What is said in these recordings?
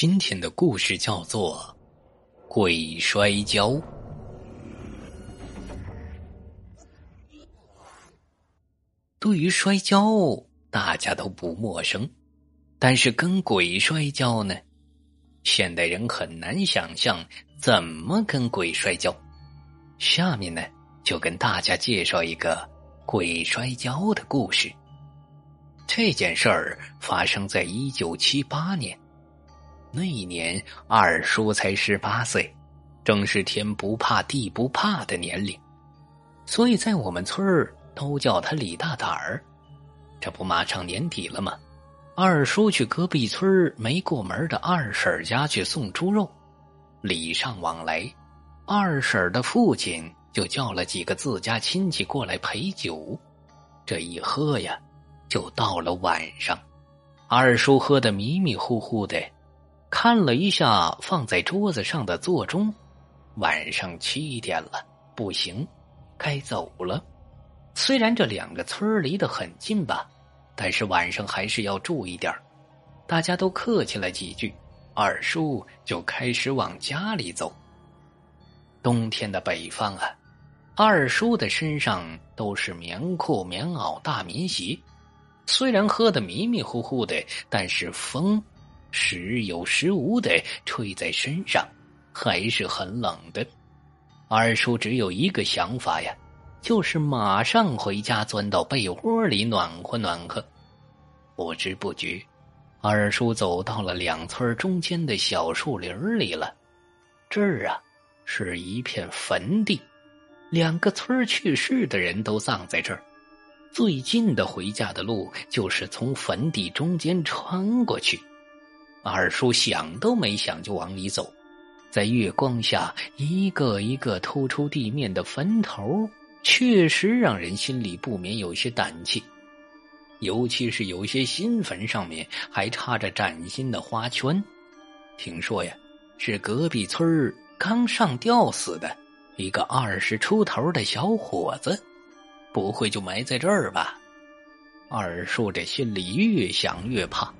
今天的故事叫做《鬼摔跤》。对于摔跤，大家都不陌生，但是跟鬼摔跤呢？现代人很难想象怎么跟鬼摔跤。下面呢，就跟大家介绍一个鬼摔跤的故事。这件事儿发生在一九七八年。那一年，二叔才十八岁，正是天不怕地不怕的年龄，所以在我们村儿都叫他李大胆儿。这不马上年底了吗？二叔去隔壁村没过门的二婶家去送猪肉，礼尚往来，二婶的父亲就叫了几个自家亲戚过来陪酒。这一喝呀，就到了晚上，二叔喝得迷迷糊糊的。看了一下放在桌子上的座钟，晚上七点了，不行，该走了。虽然这两个村离得很近吧，但是晚上还是要注意点大家都客气了几句，二叔就开始往家里走。冬天的北方啊，二叔的身上都是棉裤、棉袄、大棉鞋。虽然喝得迷迷糊糊的，但是风。时有时无的吹在身上，还是很冷的。二叔只有一个想法呀，就是马上回家钻到被窝里暖和暖和。不知不觉，二叔走到了两村中间的小树林里了。这儿啊，是一片坟地，两个村去世的人都葬在这儿。最近的回家的路就是从坟地中间穿过去。二叔想都没想就往里走，在月光下，一个一个突出地面的坟头，确实让人心里不免有些胆怯。尤其是有些新坟上面还插着崭新的花圈，听说呀，是隔壁村刚上吊死的一个二十出头的小伙子，不会就埋在这儿吧？二叔这心里越想越怕。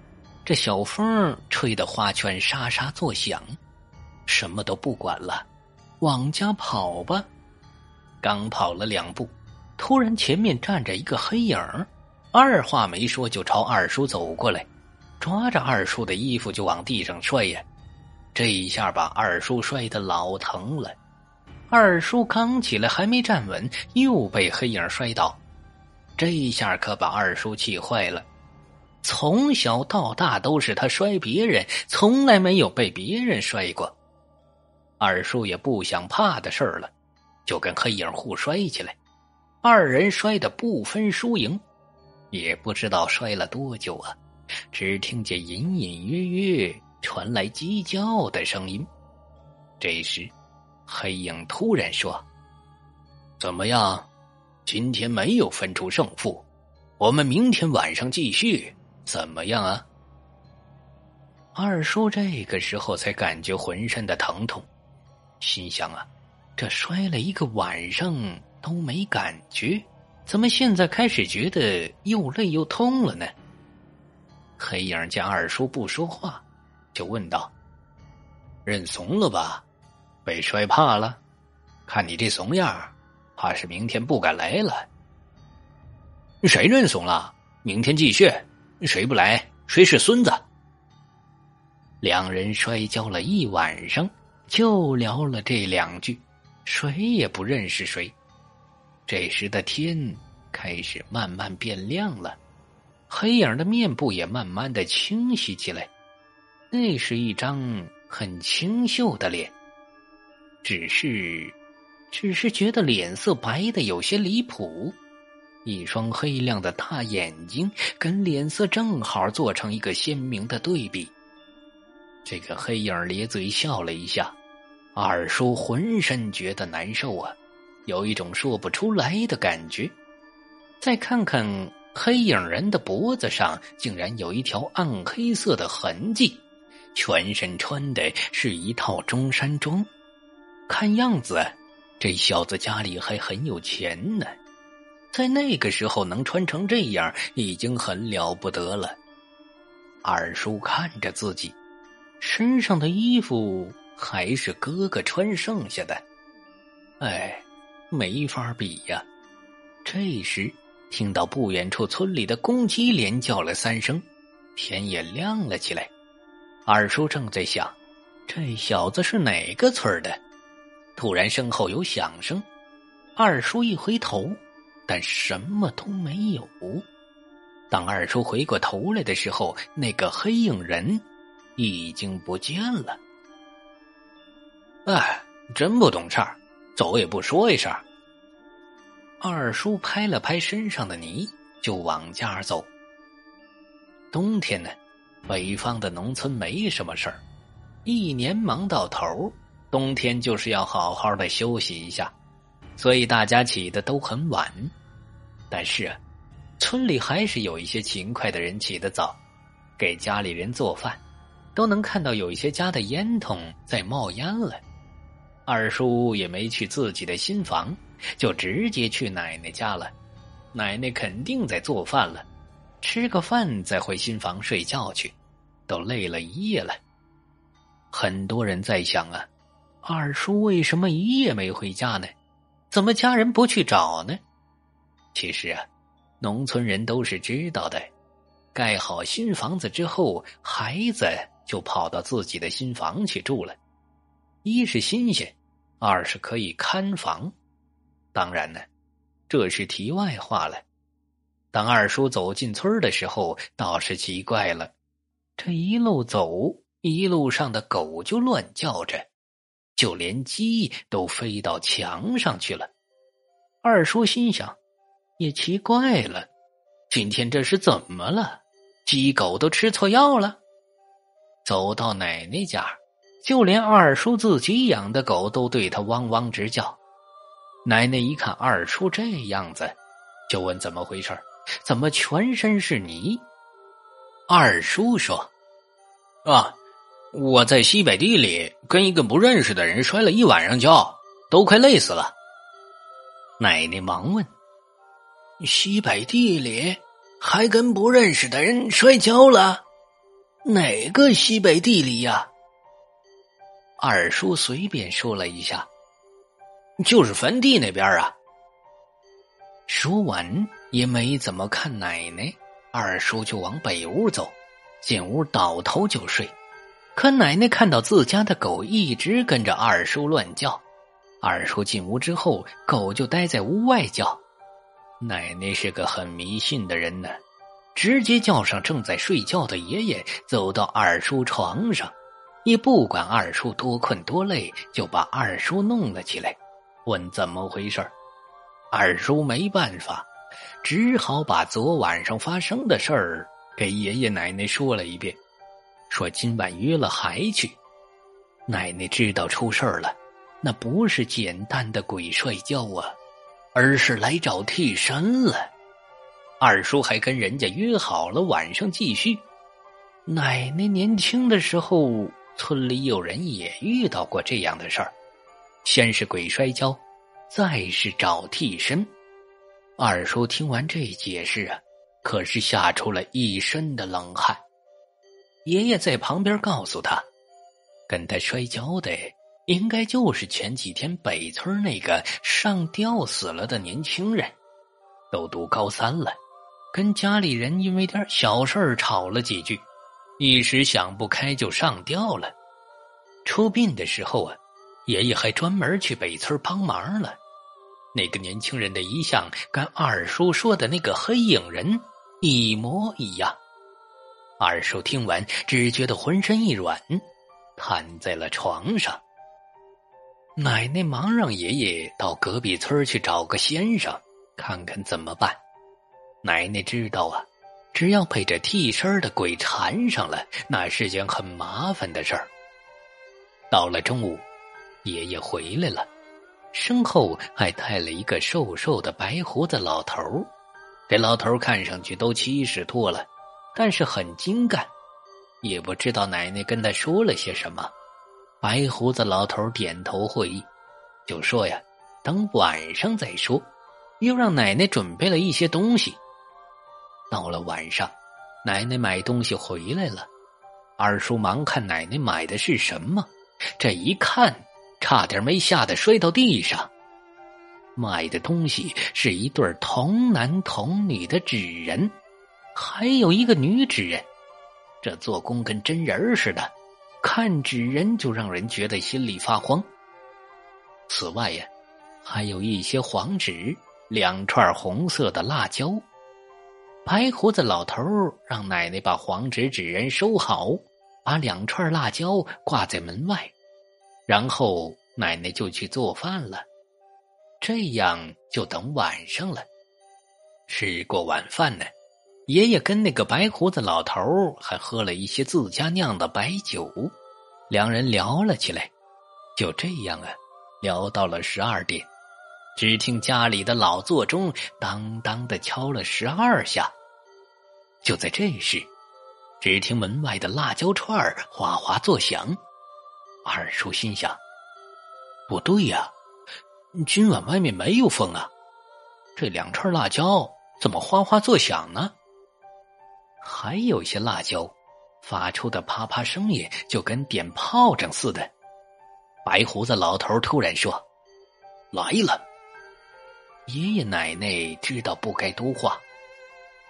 这小风吹得花圈沙沙作响，什么都不管了，往家跑吧。刚跑了两步，突然前面站着一个黑影二话没说就朝二叔走过来，抓着二叔的衣服就往地上摔呀。这一下把二叔摔得老疼了。二叔刚起来还没站稳，又被黑影摔倒，这一下可把二叔气坏了。从小到大都是他摔别人，从来没有被别人摔过。二叔也不想怕的事儿了，就跟黑影互摔起来。二人摔得不分输赢，也不知道摔了多久啊，只听见隐隐约约传来鸡叫的声音。这时，黑影突然说：“怎么样？今天没有分出胜负，我们明天晚上继续。”怎么样啊？二叔这个时候才感觉浑身的疼痛，心想啊，这摔了一个晚上都没感觉，怎么现在开始觉得又累又痛了呢？黑影见二叔不说话，就问道：“认怂了吧？被摔怕了？看你这怂样，怕是明天不敢来了。谁认怂了？明天继续。”谁不来，谁是孙子。两人摔跤了一晚上，就聊了这两句，谁也不认识谁。这时的天开始慢慢变亮了，黑影的面部也慢慢的清晰起来。那是一张很清秀的脸，只是，只是觉得脸色白的有些离谱。一双黑亮的大眼睛跟脸色正好做成一个鲜明的对比。这个黑影咧嘴笑了一下，二叔浑身觉得难受啊，有一种说不出来的感觉。再看看黑影人的脖子上，竟然有一条暗黑色的痕迹，全身穿的是一套中山装，看样子这小子家里还很有钱呢。在那个时候能穿成这样，已经很了不得了。二叔看着自己，身上的衣服还是哥哥穿剩下的，哎，没法比呀。这时，听到不远处村里的公鸡连叫了三声，天也亮了起来。二叔正在想，这小子是哪个村的？突然身后有响声，二叔一回头，但什么都没有。当二叔回过头来的时候，那个黑影人已经不见了。哎，真不懂事儿，走也不说一声。二叔拍了拍身上的泥，就往家走。冬天呢，北方的农村没什么事儿，一年忙到头，冬天就是要好好的休息一下，所以大家起的都很晚。但是啊。村里还是有一些勤快的人起得早，给家里人做饭，都能看到有一些家的烟囱在冒烟了。二叔也没去自己的新房，就直接去奶奶家了。奶奶肯定在做饭了，吃个饭再回新房睡觉去，都累了一夜了。很多人在想啊，二叔为什么一夜没回家呢？怎么家人不去找呢？其实啊。农村人都是知道的，盖好新房子之后，孩子就跑到自己的新房去住了。一是新鲜，二是可以看房。当然呢，这是题外话了。当二叔走进村的时候，倒是奇怪了，这一路走，一路上的狗就乱叫着，就连鸡都飞到墙上去了。二叔心想。也奇怪了，今天这是怎么了？鸡狗都吃错药了。走到奶奶家，就连二叔自己养的狗都对他汪汪直叫。奶奶一看二叔这样子，就问怎么回事怎么全身是泥？二叔说：“啊，我在西北地里跟一个不认识的人摔了一晚上跤，都快累死了。”奶奶忙问。西北地里还跟不认识的人摔跤了？哪个西北地里呀？二叔随便说了一下，就是坟地那边啊。说完也没怎么看奶奶，二叔就往北屋走，进屋倒头就睡。可奶奶看到自家的狗一直跟着二叔乱叫，二叔进屋之后，狗就待在屋外叫。奶奶是个很迷信的人呢，直接叫上正在睡觉的爷爷，走到二叔床上，也不管二叔多困多累，就把二叔弄了起来，问怎么回事二叔没办法，只好把昨晚上发生的事儿给爷爷奶奶说了一遍，说今晚约了还去。奶奶知道出事儿了，那不是简单的鬼摔跤啊。而是来找替身了。二叔还跟人家约好了晚上继续。奶奶年轻的时候，村里有人也遇到过这样的事儿，先是鬼摔跤，再是找替身。二叔听完这解释啊，可是吓出了一身的冷汗。爷爷在旁边告诉他，跟他摔跤的。应该就是前几天北村那个上吊死了的年轻人，都读高三了，跟家里人因为点小事吵了几句，一时想不开就上吊了。出殡的时候啊，爷爷还专门去北村帮忙了。那个年轻人的遗像跟二叔说的那个黑影人一模一样。二叔听完，只觉得浑身一软，瘫在了床上。奶奶忙让爷爷到隔壁村去找个先生，看看怎么办。奶奶知道啊，只要被这替身的鬼缠上了，那是件很麻烦的事儿。到了中午，爷爷回来了，身后还带了一个瘦瘦的白胡子老头这老头看上去都七十多了，但是很精干，也不知道奶奶跟他说了些什么。白胡子老头点头会意，就说：“呀，等晚上再说。”又让奶奶准备了一些东西。到了晚上，奶奶买东西回来了，二叔忙看奶奶买的是什么，这一看，差点没吓得摔到地上。买的东西是一对童男童女的纸人，还有一个女纸人，这做工跟真人似的，看纸人就让人觉得心里发慌。此外呀，还有一些黄纸，两串红色的辣椒。白胡子老头让奶奶把黄纸纸人收好，把两串辣椒挂在门外，然后奶奶就去做饭了。这样就等晚上了。吃过晚饭呢，爷爷跟那个白胡子老头还喝了一些自家酿的白酒，两人聊了起来。就这样啊，聊到了十二点，只听家里的老座钟当当的敲了十二下。就在这时，只听门外的辣椒串哗哗作响。二叔心想：不对呀。今晚外面没有风啊，这两串辣椒怎么哗哗作响呢？还有一些辣椒发出的啪啪声音就跟点炮仗似的。白胡子老头突然说：“来了！”爷爷奶奶知道不该多话。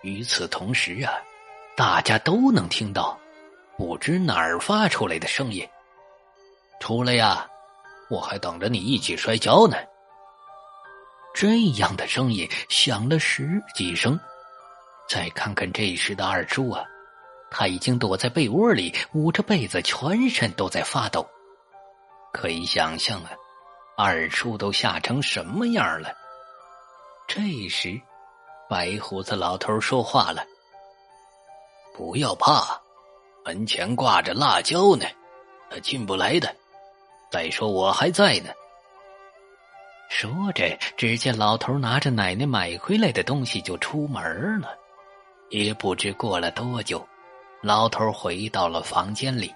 与此同时啊，大家都能听到不知哪儿发出来的声音：“出来呀！”我还等着你一起摔跤呢。这样的声音响了十几声，再看看这时的二叔啊，他已经躲在被窝里，捂着被子，全身都在发抖。可以想象啊，二叔都吓成什么样了。这时，白胡子老头说话了：“不要怕，门前挂着辣椒呢，他进不来的。”再说我还在呢。说着，只见老头拿着奶奶买回来的东西就出门了。也不知过了多久，老头回到了房间里，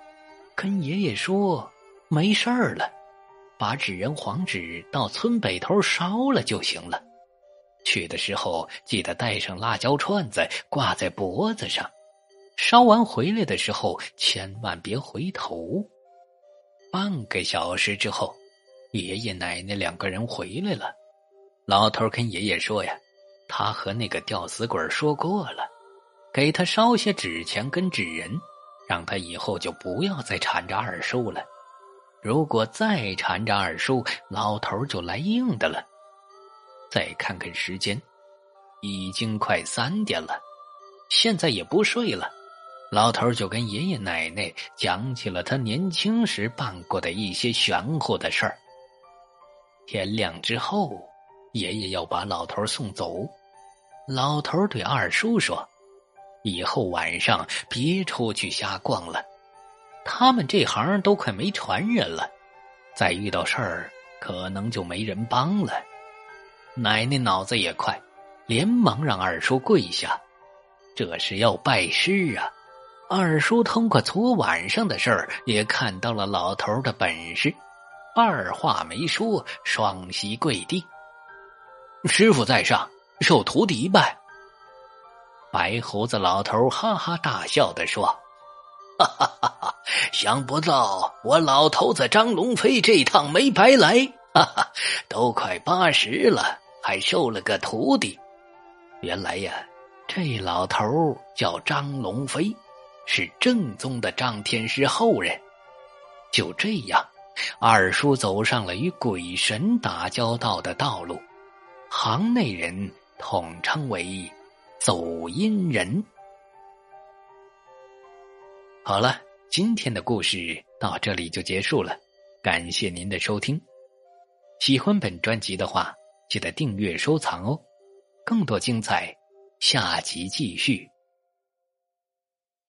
跟爷爷说：“没事儿了，把纸人黄纸到村北头烧了就行了。去的时候记得带上辣椒串子挂在脖子上。烧完回来的时候千万别回头。”半个小时之后，爷爷奶奶两个人回来了。老头跟爷爷说：“呀，他和那个吊死鬼说过了，给他烧些纸钱跟纸人，让他以后就不要再缠着二叔了。如果再缠着二叔，老头就来硬的了。”再看看时间，已经快三点了，现在也不睡了。老头就跟爷爷奶奶讲起了他年轻时办过的一些玄乎的事儿。天亮之后，爷爷要把老头送走。老头对二叔说：“以后晚上别出去瞎逛了，他们这行都快没传人了，再遇到事儿可能就没人帮了。”奶奶脑子也快，连忙让二叔跪下，这是要拜师啊。二叔通过昨晚上的事儿，也看到了老头的本事，二话没说，双膝跪地。师傅在上，受徒弟一拜。白胡子老头哈哈大笑的说：“哈哈哈哈想不到我老头子张龙飞这趟没白来，哈哈，都快八十了，还收了个徒弟。原来呀，这老头叫张龙飞。”是正宗的张天师后人。就这样，二叔走上了与鬼神打交道的道路，行内人统称为“走音人”。好了，今天的故事到这里就结束了，感谢您的收听。喜欢本专辑的话，记得订阅收藏哦。更多精彩，下集继续。